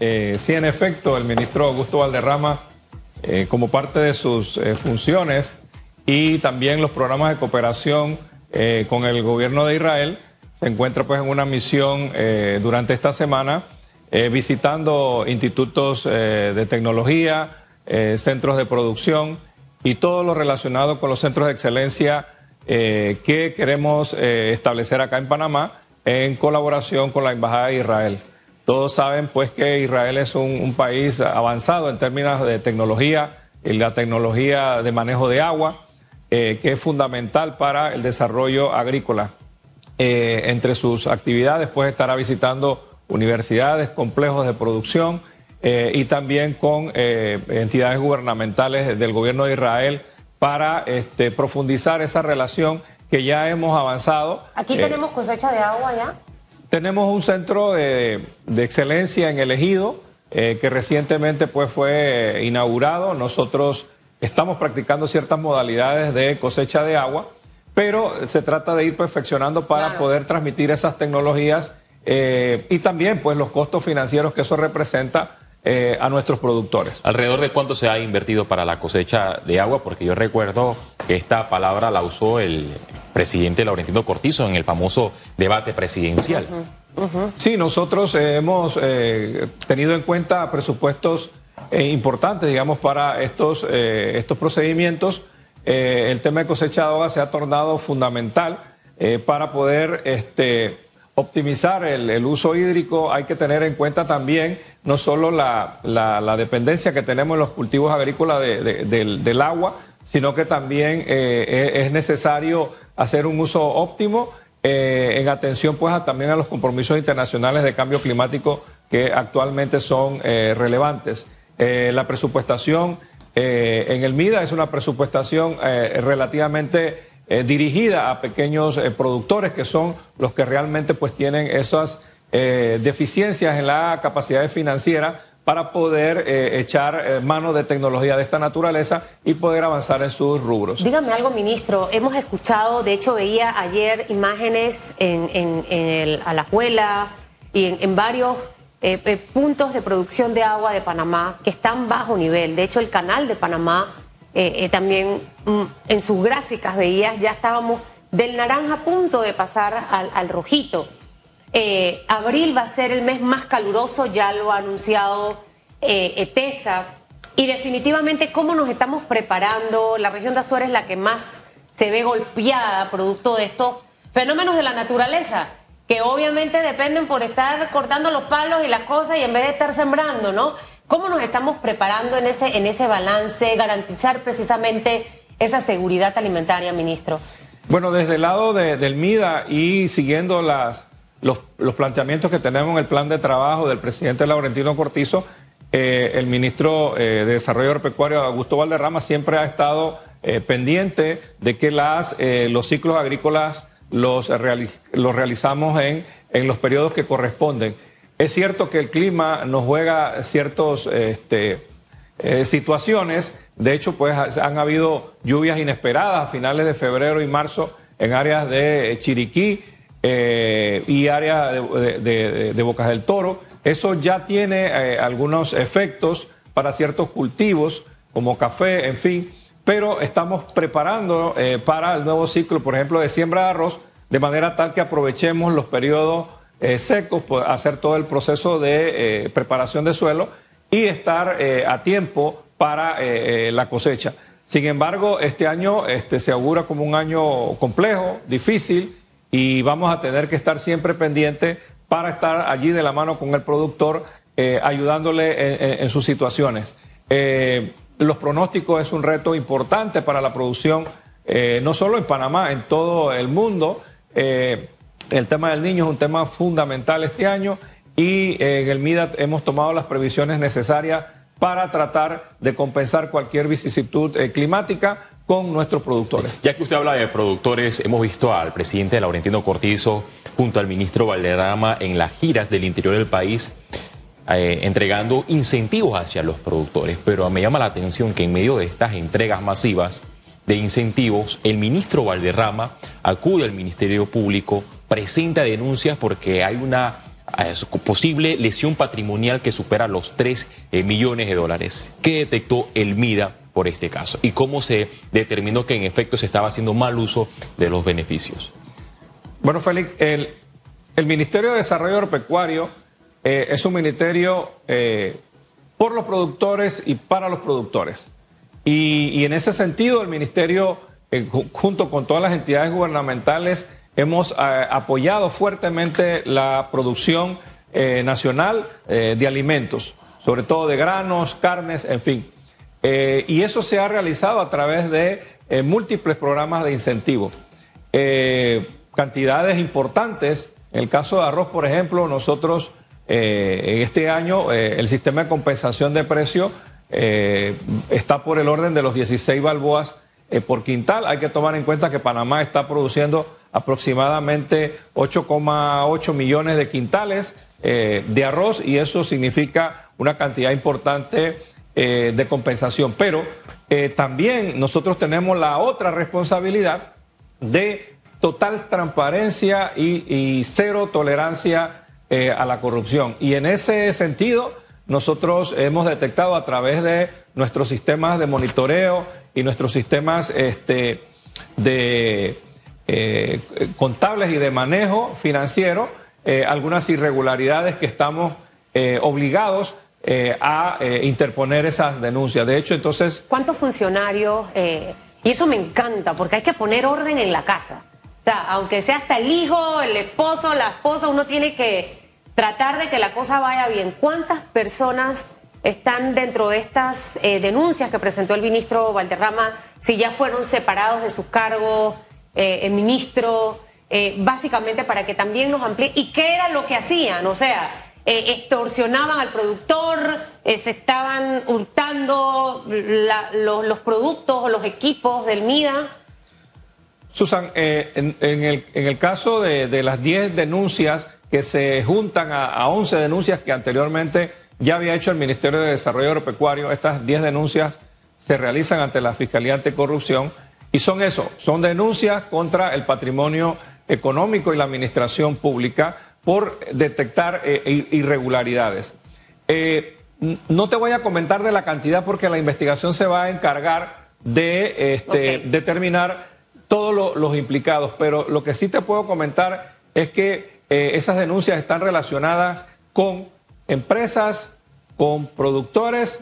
Eh, sí, en efecto, el ministro Augusto Valderrama, eh, como parte de sus eh, funciones y también los programas de cooperación con el gobierno de Israel, se encuentra pues en una misión durante esta semana visitando institutos de tecnología, centros de producción y todo lo relacionado con los centros de excelencia que queremos establecer acá en Panamá en colaboración con la Embajada de Israel. Todos saben pues que Israel es un, país avanzado en términos de tecnología y la tecnología de manejo de agua, eh, que es fundamental para el desarrollo agrícola. Eh, entre sus actividades pues estará visitando universidades, complejos de producción eh, y también con entidades gubernamentales del gobierno de Israel para este, profundizar esa relación que ya hemos avanzado. Aquí tenemos cosecha de agua ya. Tenemos un centro de, excelencia en el ejido eh, que recientemente pues, fue inaugurado. Nosotros estamos practicando ciertas modalidades de cosecha de agua, pero se trata de ir perfeccionando para poder transmitir esas tecnologías eh, y también pues, los costos financieros que eso representa eh, a nuestros productores. ¿Alrededor de cuánto se ha invertido para la cosecha de agua? Porque yo recuerdo que esta palabra la usó el presidente Laurentino Cortizo en el famoso debate presidencial. Sí, nosotros hemos eh, tenido en cuenta presupuestos eh, importantes, digamos, para estos, estos procedimientos. el tema de cosecha de agua se ha tornado fundamental para poder este, optimizar el, uso hídrico, hay que tener en cuenta también no solo la, dependencia que tenemos en los cultivos agrícolas del, agua, sino que también eh, es necesario hacer un uso óptimo eh, en atención pues también a los compromisos internacionales de cambio climático que actualmente son eh, relevantes. la presupuestación en el MIDA es una presupuestación relativamente eh, dirigida a pequeños eh, productores que son los que realmente pues tienen esas eh, deficiencias en la capacidad financiera para poder echar mano de tecnología de esta naturaleza y poder avanzar en sus rubros. Dígame algo, ministro. Hemos escuchado, de hecho veía ayer imágenes en, en, el Alajuela y en, en varios puntos de producción de agua de Panamá que están bajo nivel. De hecho, el canal de Panamá eh, eh, también mm, en sus gráficas veías, ya estábamos del naranja a punto de pasar al, rojito. Eh, abril va a ser el mes más caluroso, ya lo ha anunciado ETESA. Y definitivamente, ¿cómo nos estamos preparando? La región de Azores es la que más se ve golpeada producto de estos fenómenos de la naturaleza, que obviamente dependen por estar cortando los palos y las cosas y en vez de estar sembrando, ¿no? ¿Cómo nos estamos preparando en ese, en ese balance, garantizar precisamente esa seguridad alimentaria, ministro? Bueno, desde el lado del MIDA y siguiendo las, los, planteamientos que tenemos en el plan de trabajo del presidente Laurentino Cortizo, eh, el ministro eh, de Desarrollo Agropecuario, Augusto Valderrama, siempre ha estado eh, pendiente de que las, los ciclos agrícolas los, los realizamos en, en los periodos que corresponden. Es cierto que el clima nos juega ciertas este, eh, situaciones. De hecho, pues han habido lluvias inesperadas a finales de febrero y marzo en áreas de Chiriquí eh, y áreas de, Bocas del Toro. Eso ya tiene eh, algunos efectos para ciertos cultivos, como café, en fin. Pero estamos preparando para el nuevo ciclo, por ejemplo, de siembra de arroz, de manera tal que aprovechemos los periodos eh, secos, pues, hacer todo el proceso de eh, preparación de suelo y estar eh, a tiempo para la cosecha. Sin embargo, este año este, se augura como un año complejo, difícil, y vamos a tener que estar siempre pendientes para estar allí de la mano con el productor, ayudándole en, sus situaciones. los pronósticos es un reto importante para la producción, no solo en Panamá, en todo el mundo. El tema del niño es un tema fundamental este año y eh, en el MIDAT hemos tomado las previsiones necesarias para tratar de compensar cualquier vicisitud eh, climática con nuestros productores. Ya que usted habla de productores, hemos visto al presidente Laurentino Cortizo junto al ministro Valderrama en las giras del interior del país eh, entregando incentivos hacia los productores, pero me llama la atención que en medio de estas entregas masivas de incentivos, el ministro Valderrama acude al Ministerio Público presenta denuncias porque hay una su posible lesión patrimonial que supera los 3 eh, millones de dólares. ¿Qué detectó el MIDA por este caso? ¿Y cómo se determinó que en efecto se estaba haciendo mal uso de los beneficios? Bueno, Félix, el, Ministerio de Desarrollo Agropecuario eh, es un ministerio eh, por los productores y para los productores. Y, en ese sentido, el ministerio, junto con todas las entidades gubernamentales, hemos apoyado fuertemente la producción nacional de alimentos sobre todo de granos, carnes, en fin. Eh, y eso se ha realizado a través de eh, múltiples programas de incentivo. Eh, cantidades importantes. En el caso de arroz, por ejemplo, nosotros en este año el sistema de compensación de precio está por el orden de los 16 balboas por quintal. Hay que tomar en cuenta que Panamá está produciendo aproximadamente 8,8 millones de quintales de arroz y eso significa una cantidad importante eh, de compensación. Pero eh, también nosotros tenemos la otra responsabilidad de total transparencia y, cero tolerancia eh, a la corrupción. Y en ese sentido, nosotros hemos detectado a través de nuestros sistemas de monitoreo y nuestros sistemas este, de contables y de manejo financiero algunas irregularidades que estamos obligados eh, a eh, interponer esas denuncias. De hecho, entonces... ¿Cuántos funcionarios? Eh, y eso me encanta, porque hay que poner orden en la casa. O sea, aunque sea hasta el hijo, el esposo, la esposa, uno tiene que tratar de que la cosa vaya bien. ¿Cuántas personas están dentro de estas denuncias que presentó el ministro Valderrama? Si ya fueron separados de sus cargos, el ministro, básicamente para que también nos amplíe. ¿Y qué era lo que hacían? O sea, eh, extorsionaban al productor, eh, se estaban hurtando los, productos o los equipos del MIDA. Susan, eh, en, el, caso de, las 10 denuncias que se juntan a, a, 11 denuncias que anteriormente ya había hecho el Ministerio de Desarrollo Agropecuario, estas 10 denuncias se realizan ante la Fiscalía Anticorrupción y son eso, son denuncias contra el patrimonio económico y la administración pública por detectar eh, irregularidades. Eh, no te voy a comentar de la cantidad porque la investigación se va a encargar de este, determinar todos los implicados, pero lo que sí te puedo comentar es que eh, esas denuncias están relacionadas con empresas, con productores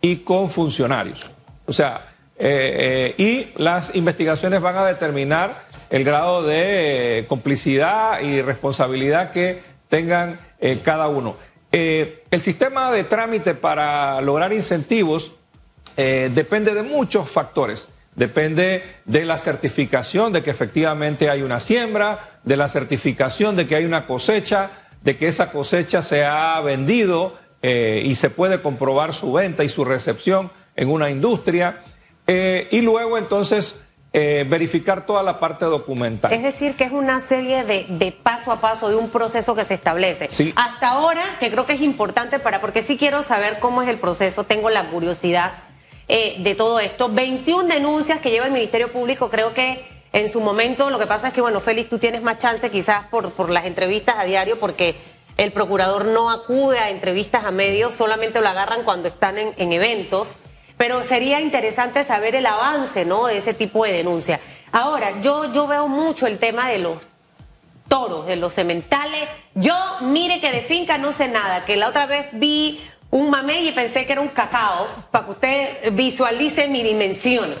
y con funcionarios. O sea, y las investigaciones van a determinar el grado de eh, complicidad y responsabilidad que tengan eh, cada uno. Eh, el sistema de trámite para lograr incentivos depende de muchos factores. Depende de la certificación de que efectivamente hay una siembra, de la certificación de que hay una cosecha, de que esa cosecha se ha vendido y se puede comprobar su venta y su recepción en una industria. Y luego entonces eh, verificar toda la parte documental. Es decir, que es una serie de, paso a paso, de un proceso que se establece. Hasta ahora, que creo que es importante para, porque sí quiero saber cómo es el proceso, tengo la curiosidad eh, de todo esto. 21 denuncias que lleva el Ministerio Público, creo que en su momento, lo que pasa es que, bueno, Félix, tú tienes más chance quizás por, por las entrevistas a diario, porque el procurador no acude a entrevistas a medios, solamente lo agarran cuando están en, en eventos pero sería interesante saber el avance, ¿no? De ese tipo de denuncia. Ahora, yo, yo veo mucho el tema de los toros, de los sementales. Yo, mire que de finca no sé nada, que la otra vez vi un mamey y pensé que era un cacao, para que usted visualice mi dimensión.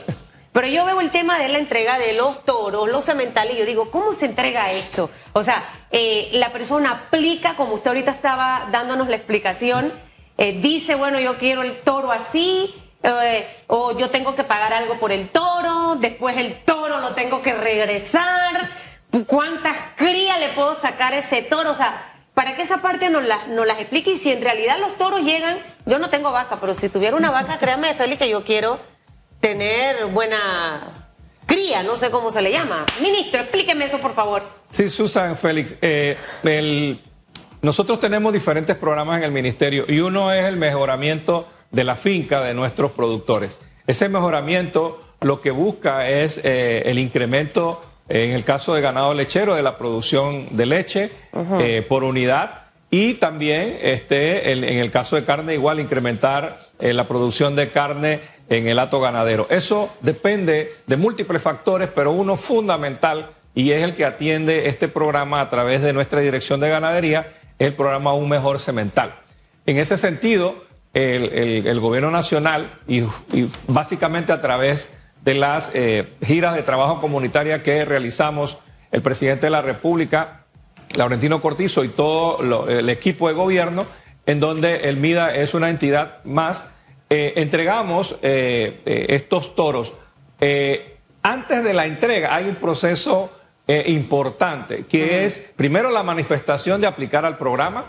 Pero yo veo el tema de la entrega de los toros, los sementales, y yo digo, ¿cómo se entrega esto? O sea, eh, la persona aplica, como usted ahorita estaba dándonos la explicación, eh, dice, bueno, yo quiero el toro así, eh, o yo tengo que pagar algo por el toro, después el toro lo tengo que regresar, cuántas crías le puedo sacar a ese toro, o sea, para que esa parte nos, la, las explique y si en realidad los toros llegan, yo no tengo vaca, pero si tuviera una vaca, créame, Félix, que yo quiero tener buena cría, no sé cómo se le llama. Ministro, explíqueme eso, por favor. Sí, Susan, Félix, eh, nosotros tenemos diferentes programas en el ministerio y uno es el mejoramiento de la finca de nuestros productores. Ese mejoramiento lo que busca es eh, el incremento, en el caso de ganado lechero, de la producción de leche eh, por unidad y también este, en, el caso de carne igual incrementar eh, la producción de carne en el hato ganadero. Eso depende de múltiples factores, pero uno fundamental y es el que atiende este programa a través de nuestra dirección de ganadería, el programa Un Mejor Cemental. En ese sentido, el, gobierno nacional y, básicamente a través de las eh, giras de trabajo comunitaria que realizamos el presidente de la República, Laurentino Cortizo y todo el equipo de gobierno, en donde el MIDA es una entidad más, eh, entregamos eh, estos toros. antes de la entrega hay un proceso importante, que es primero la manifestación de aplicar al programa.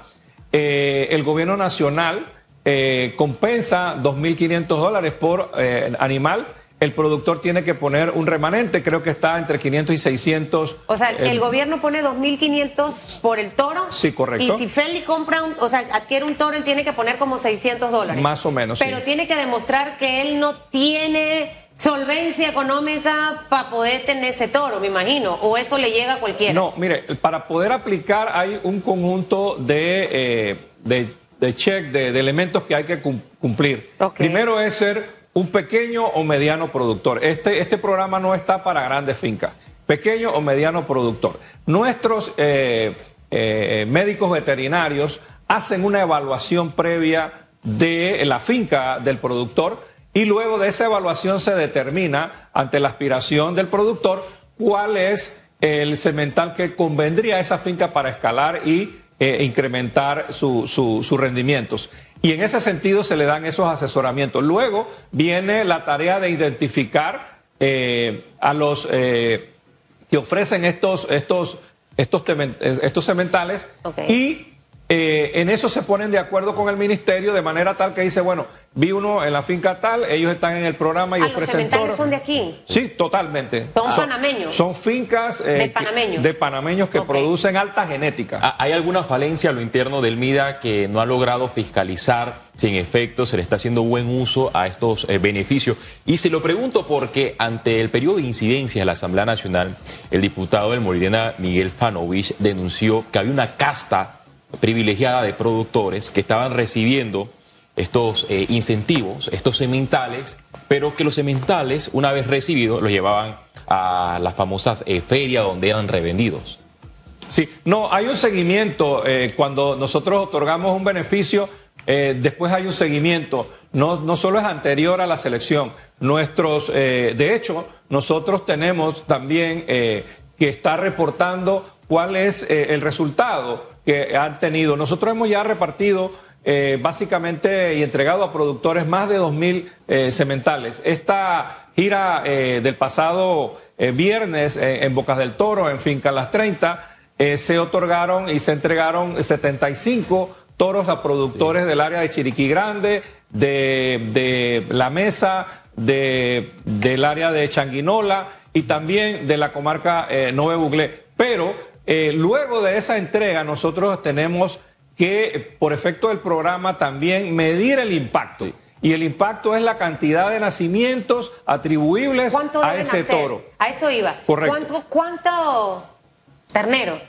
el gobierno nacional eh, compensa 2.500 dólares por eh, animal, el productor tiene que poner un remanente, creo que está entre 500 y 600. O sea, el eh, gobierno pone 2.500 por el toro. Sí, correcto. Y si Feli compra, un, o sea, adquiere un toro, él tiene que poner como 600 dólares. Más o menos. Pero tiene que demostrar que él no tiene solvencia económica para poder tener ese toro, me imagino, o eso le llega a cualquiera. No, mire, para poder aplicar hay un conjunto de, de de check, de, elementos que hay que cumplir. Primero es ser un pequeño o mediano productor. Este, este programa no está para grandes fincas, pequeño o mediano productor. Nuestros eh, eh, médicos veterinarios hacen una evaluación previa de la finca del productor y luego de esa evaluación se determina ante la aspiración del productor cuál es el cemental que convendría a esa finca para escalar y eh, incrementar sus su, rendimientos. Y en ese sentido se le dan esos asesoramientos. Luego viene la tarea de identificar eh, a los eh, que ofrecen estos, estos, estos, estos cementales y en eso se ponen de acuerdo con el ministerio de manera tal que dice, bueno, Vi uno en la finca tal, ellos están en el programa y ah, ofrecen ¿Los son de aquí? Sí, totalmente. ¿Son panameños? Son fincas eh, de panameños, que producen alta genética. Ah, ¿Hay alguna falencia a lo interno del MIDA que no ha logrado fiscalizar si en efecto se le está haciendo buen uso a estos eh, beneficios? Y se lo pregunto porque ante el periodo de incidencia de la Asamblea Nacional, el diputado del Morirena, Miguel Fanovich, denunció que había una casta privilegiada de productores que estaban recibiendo estos eh, incentivos, estos sementales, pero que los sementales, una vez recibidos, los llevaban a las famosas eh, ferias donde eran revendidos. Sí, no, hay un seguimiento. Eh, cuando nosotros otorgamos un beneficio, después hay un seguimiento. No, no solo es anterior a la selección. Nuestros, de hecho, nosotros tenemos también que estar reportando cuál es el resultado que han tenido. Nosotros hemos ya repartido eh, básicamente y entregado a productores más de 2.000 eh, cementales. Esta gira eh, del pasado viernes en Bocas del Toro, en Finca Las 30, se otorgaron y se entregaron 75 toros a productores del área de Chiriquí Grande, de, La Mesa, de, del área de Changuinola y también de la comarca Nove Buglé. Pero luego de esa entrega nosotros tenemos que por efecto del programa también medir el impacto. Y el impacto es la cantidad de nacimientos atribuibles a ese toro. A eso iba. Correcto. ¿Cuánto, ternero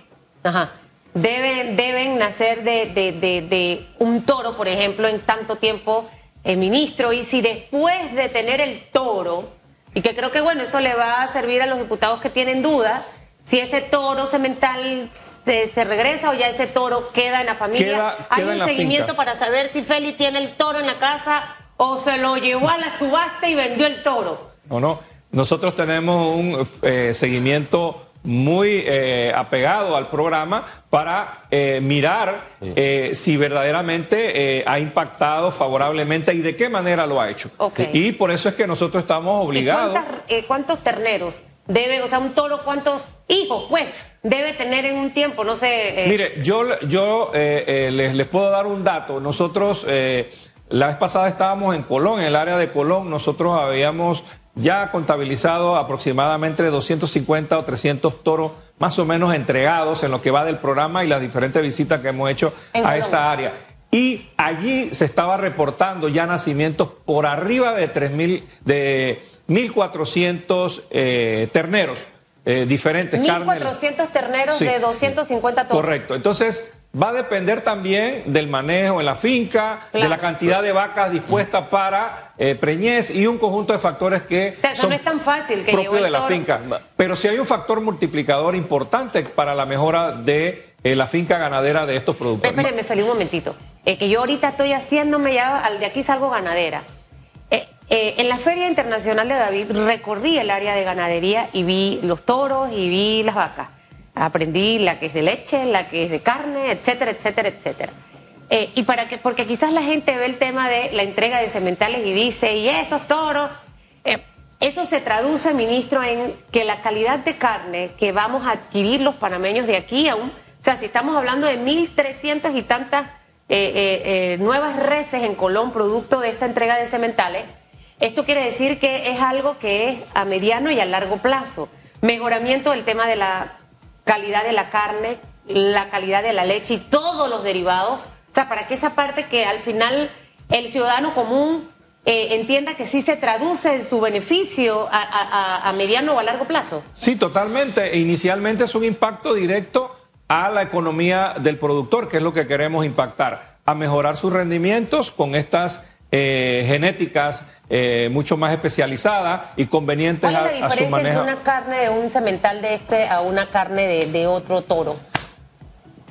deben, deben nacer de, un toro, por ejemplo, en tanto tiempo, el ministro? Y si después de tener el toro, y que creo que bueno, eso le va a servir a los diputados que tienen dudas, si ese toro semental se, regresa o ya ese toro queda en la familia. Hay un seguimiento para saber si Feli tiene el toro en la casa o se lo llevó a la subasta y vendió el toro. No, no. Nosotros tenemos un eh, seguimiento muy eh, apegado al programa para eh, mirar si verdaderamente ha impactado favorablemente y de qué manera lo ha hecho. Y por eso es que nosotros estamos obligados. ¿Cuántos terneros debe, o sea, un toro, cuántos hijos, pues, debe tener en un tiempo? No sé. Eh. Mire, yo, yo eh, eh, les, les, puedo dar un dato. Nosotros, la vez pasada estábamos en Colón, en el área de Colón, nosotros habíamos ya contabilizado aproximadamente 250 o 300 toros más o menos entregados en lo que va del programa y las diferentes visitas que hemos hecho a esa área. Y allí se estaba reportando ya nacimientos por arriba de 3.000, de 1.400 eh, terneros eh, diferentes. 1.400 terneros de 250 toros. Correcto. Entonces, va a depender también del manejo en la finca, de la cantidad de vacas dispuestas para eh, preñez y un conjunto de factores que o sea, eso son no es tan fácil que de la finca. Pero sí hay un factor multiplicador importante para la mejora de eh, la finca ganadera de estos productores. Espérenme, Feli, un momentito. Es que yo ahorita estoy haciéndome ya, al de aquí salgo ganadera. Eh, en la Feria Internacional de David recorrí el área de ganadería y vi los toros y vi las vacas. Aprendí la que es de leche, la que es de carne, etcétera, etcétera, etcétera. Eh, y para que, porque quizás la gente ve el tema de la entrega de sementales y dice, y esos toros, eh, eso se traduce, ministro, en que la calidad de carne que vamos a adquirir los panameños de aquí a un... O sea, si estamos hablando de 1.300 y tantas eh, eh, nuevas reses en Colón, producto de esta entrega de sementales, esto quiere decir que es algo que es a mediano y a largo plazo. Mejoramiento del tema de la calidad de la carne, la calidad de la leche y todos los derivados. O sea, para que esa parte que al final el ciudadano común eh, entienda que sí se traduce en su beneficio a, mediano o a largo plazo. Sí, totalmente. Inicialmente es un impacto directo a la economía del productor, que es lo que queremos impactar, a mejorar sus rendimientos con estas eh, genéticas eh, mucho más especializadas y convenientes ¿Cuál es la a, a su diferencia entre manejo. una carne de un cemental de este a una carne de, de otro toro?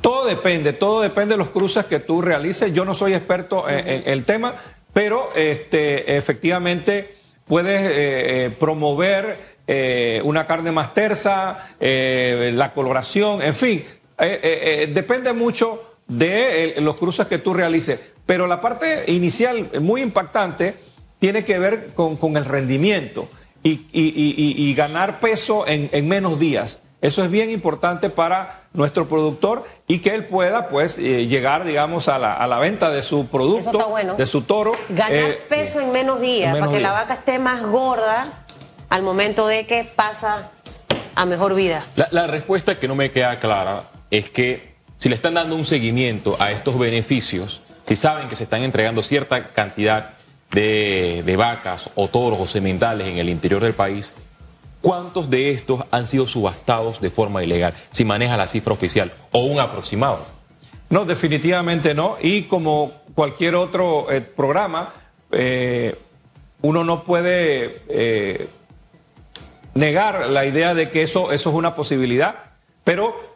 Todo depende, todo depende de los cruces que tú realices. Yo no soy experto en, en el tema, pero este, efectivamente puedes eh, eh, promover eh, una carne más tersa, eh, la coloración, en fin, eh, eh, eh, depende mucho de eh, los cruces que tú realices. Pero la parte inicial, muy impactante, tiene que ver con, con el rendimiento y, y- y- y- y ganar peso en, en menos días. Eso es bien importante para nuestro productor y que él pueda pues eh, llegar, digamos, a la, a la venta de su producto, está bueno. de su toro. Ganar eh, peso en menos días, en menos para que la vaca esté más gorda al momento de que pasa a mejor vida. La, la respuesta que no me queda clara es que si le están dando un seguimiento a estos beneficios, si saben que se están entregando cierta cantidad de, vacas o toros o sementales en el interior del país, ¿cuántos de estos han sido subastados de forma ilegal? Si maneja la cifra oficial o un aproximado. No, definitivamente no. Y como cualquier otro eh, programa, eh, uno no puede eh, negar la idea de que eso, eso es una posibilidad, pero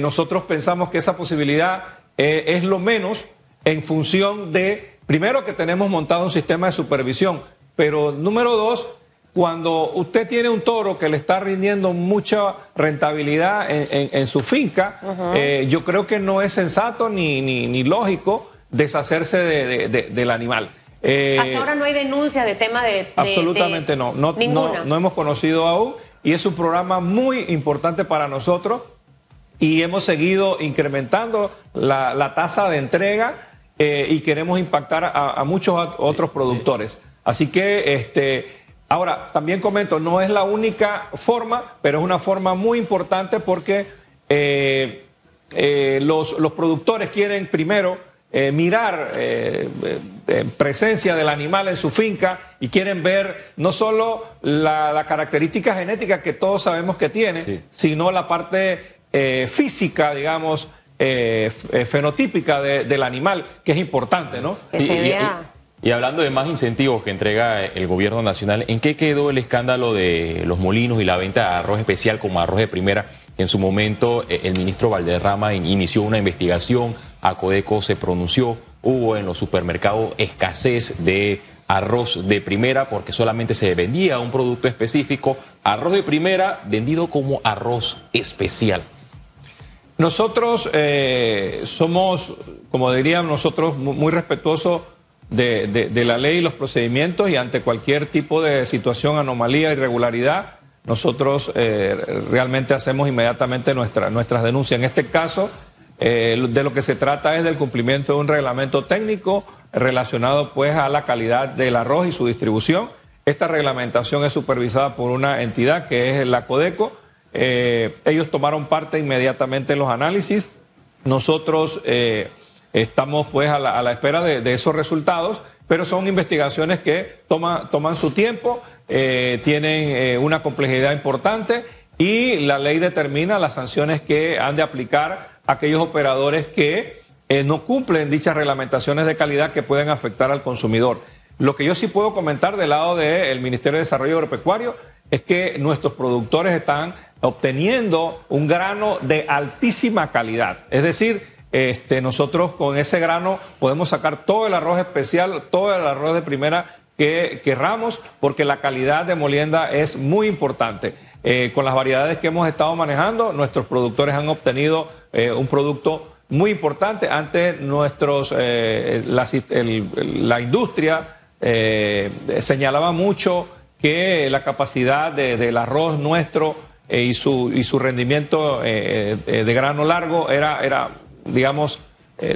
nosotros pensamos que esa posibilidad es lo menos en función de, primero, que tenemos montado un sistema de supervisión, pero número dos, cuando usted tiene un toro que le está rindiendo mucha rentabilidad en, en- en su finca, eh, yo creo que no es sensato ni, ni- ni lógico deshacerse de- de- de- del animal. Eh, Hasta ahora no hay denuncia de tema de... Absolutamente no. No. no hemos conocido aún y es un programa muy importante para nosotros y hemos seguido incrementando la, la tasa de entrega eh, y queremos impactar a, a muchos ot- otros productores. Así que, este, ahora, también comento, no es la única forma, pero es una forma muy importante porque eh, eh, los, los productores quieren primero eh, mirar eh, presencia del animal en su finca y quieren ver no solo la, la característica genética que todos sabemos que tiene, Sí. sino la parte física, digamos, eh, eh, fenotípica de- del animal, que es importante, ¿no? Que se vea. y- y hablando de más incentivos que entrega el gobierno nacional, ¿en qué quedó el escándalo de los molinos y la venta de arroz especial como arroz de primera? En su momento, eh, el ministro Valderrama in- inició una investigación, Acodeco se pronunció, hubo en los supermercados escasez de arroz de primera porque solamente se vendía un producto específico, arroz de primera vendido como arroz especial. Nosotros eh, somos, como dirían nosotros, mu- muy respetuosos de la ley y los procedimientos y ante cualquier tipo de situación, anomalía, irregularidad, nosotros eh, realmente hacemos inmediatamente nuestra, nuestras denuncias. En este caso, eh, de lo que se trata es del cumplimiento de un reglamento técnico relacionado pues a la calidad del arroz y su distribución. Esta reglamentación es supervisada por una entidad que es la Codeco. Eh, ellos tomaron parte inmediatamente en los análisis. Nosotros eh, estamos pues a la, espera de, esos resultados, pero son investigaciones que toma- toman su tiempo, eh, tienen una complejidad importante y la ley determina las sanciones que han de aplicar aquellos operadores que no cumplen dichas reglamentaciones de calidad que pueden afectar al consumidor. Lo que yo sí puedo comentar del lado del Ministerio de Desarrollo Agropecuario es que nuestros productores están obteniendo un grano de altísima calidad. Es decir, este, nosotros con ese grano podemos sacar todo el arroz especial, todo el arroz de primera que querramos, porque la calidad de molienda es muy importante. Eh, con las variedades que hemos estado manejando, nuestros productores han obtenido eh, un producto muy importante. Antes nuestros, eh, la, industria señalaba mucho que la capacidad del arroz nuestro y, su, y su rendimiento de grano largo era, era digamos,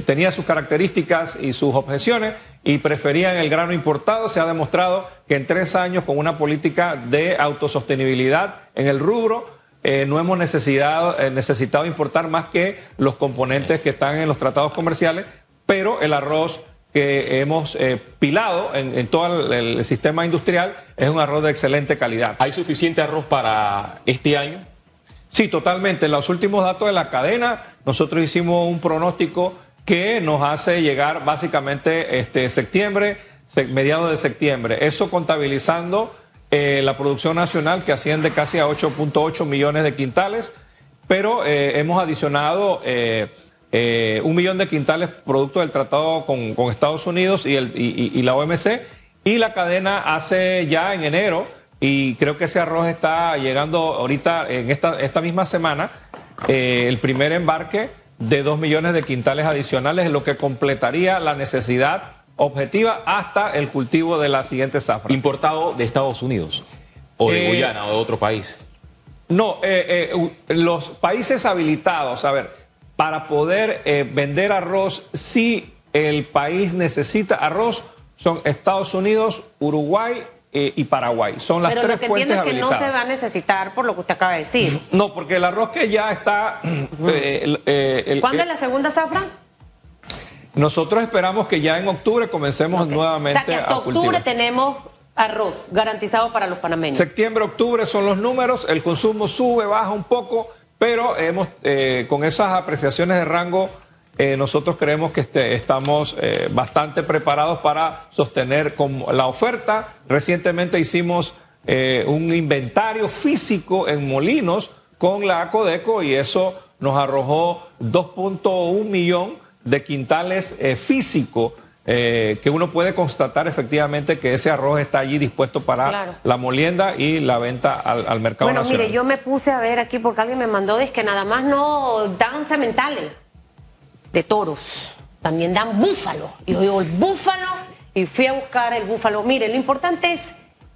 tenía sus características y sus objeciones y preferían el grano importado. Se ha demostrado que en tres años, con una política de autosostenibilidad en el rubro, eh, no hemos necesidad, eh, necesitado importar más que los componentes que están en los tratados comerciales, pero el arroz que hemos eh, pilado en, todo el, sistema industrial es un arroz de excelente calidad. ¿Hay suficiente arroz para este año? Sí, totalmente. En los últimos datos de la cadena, nosotros hicimos un pronóstico que nos hace llegar básicamente este septiembre, mediados de septiembre. Eso contabilizando eh, la producción nacional que asciende casi a 8.8 millones de quintales, pero eh, hemos adicionado eh, un millón de quintales producto del tratado con, Estados Unidos y, el, y, la OMC, y la cadena hace ya en enero, y creo que ese arroz está llegando ahorita en esta, esta misma semana, el primer embarque de 2 millones de quintales adicionales, lo que completaría la necesidad objetiva hasta el cultivo de la siguiente zafra. ¿Importado de Estados Unidos o de eh, Guyana o de otro país? No, eh, eh, los países habilitados, a ver, para poder vender arroz, si el país necesita arroz, son Estados Unidos, Uruguay, eh, y Paraguay. Son las Pero tres lo que fuentes entiendo es que no se va a necesitar por lo que usted acaba de decir. No, porque el arroz que ya está... Eh, eh, ¿Cuándo es la segunda zafra? Nosotros esperamos que ya en octubre comencemos nuevamente o sea, que hasta octubre tenemos arroz garantizado para los panameños. Septiembre, octubre son los números, el consumo sube, baja un poco, pero hemos con esas apreciaciones de rango eh, nosotros creemos que este, estamos eh, bastante preparados para sostener la oferta. Recientemente hicimos eh, un inventario físico en Molinos con la Acodeco y eso nos arrojó 2.1 millón de quintales físicos que uno puede constatar efectivamente que ese arroz está allí dispuesto para la molienda y la venta al, mercado bueno, nacional. mire, yo me puse a ver aquí porque alguien me mandó, es que nada más no dan cementales de toros, también dan búfalo. Y yo digo, el búfalo, y fui a buscar el búfalo. Mire, lo importante es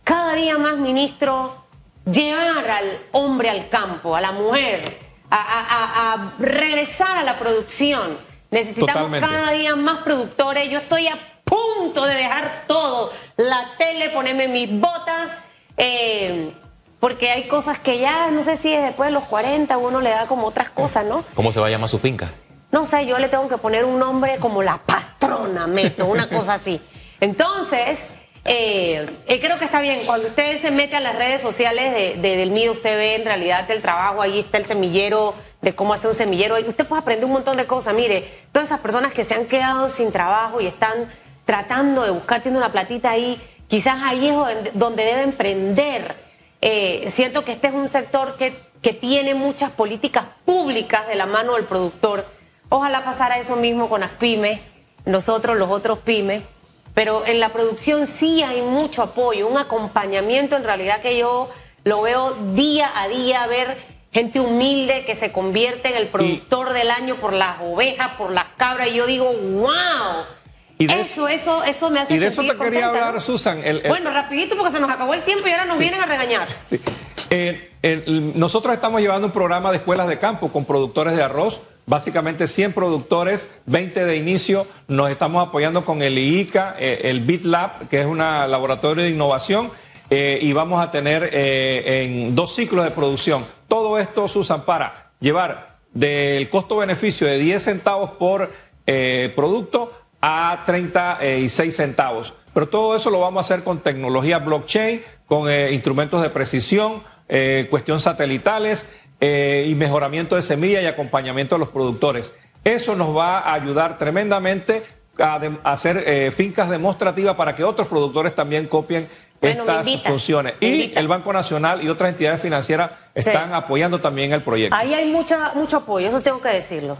cada día más, ministro, llevar al hombre al campo, a la mujer, a, regresar a la producción. Necesitamos cada día más productores. Yo estoy a punto de dejar todo, la tele, ponerme mis botas. Eh, porque hay cosas que ya, no sé si después de los 40 uno le da como otras cosas, ¿no? ¿Cómo se va a llamar su finca? No sé, yo le tengo que poner un nombre como la patrona, meto, una cosa así. Entonces, eh, eh, creo que está bien. Cuando usted se mete a las redes sociales de, del MIDO, usted ve en realidad el trabajo, ahí está el semillero, de cómo hacer un semillero. Usted puede aprender un montón de cosas. Mire, todas esas personas que se han quedado sin trabajo y están tratando de buscar, tiene una platita ahí, quizás ahí es donde, debe emprender. Eh, siento que este es un sector que, que tiene muchas políticas públicas de la mano del productor Ojalá pasara eso mismo con las pymes, nosotros los otros pymes, pero en la producción sí hay mucho apoyo, un acompañamiento en realidad que yo lo veo día a día, ver gente humilde que se convierte en el productor del año por las ovejas, por las cabras, y yo digo, wow. eso, eso, eso me hace Y de eso te quería hablar, Susan. Bueno, rapidito porque se nos acabó el tiempo y ahora nos vienen a regañar. Sí. Eh, nosotros estamos llevando un programa de escuelas de campo con productores de arroz básicamente 100 productores, 20 de inicio. Nos estamos apoyando con el IICA, eh, el BitLab, que es un laboratorio de innovación, eh, y vamos a tener eh, en dos ciclos de producción. Todo esto, Susan, para llevar del costo-beneficio de 10 centavos por producto a 36 centavos. Pero todo eso lo vamos a hacer con tecnología blockchain, con instrumentos de precisión, cuestión satelitales eh, y mejoramiento de semilla y acompañamiento a los productores. Eso nos va a ayudar tremendamente a, de- a hacer eh, fincas demostrativas para que otros productores también copien Bueno, estas invita, funciones. Y el Banco Nacional y otras entidades financieras están apoyando también el proyecto. Ahí hay mucha, mucho apoyo, eso tengo que decirlo.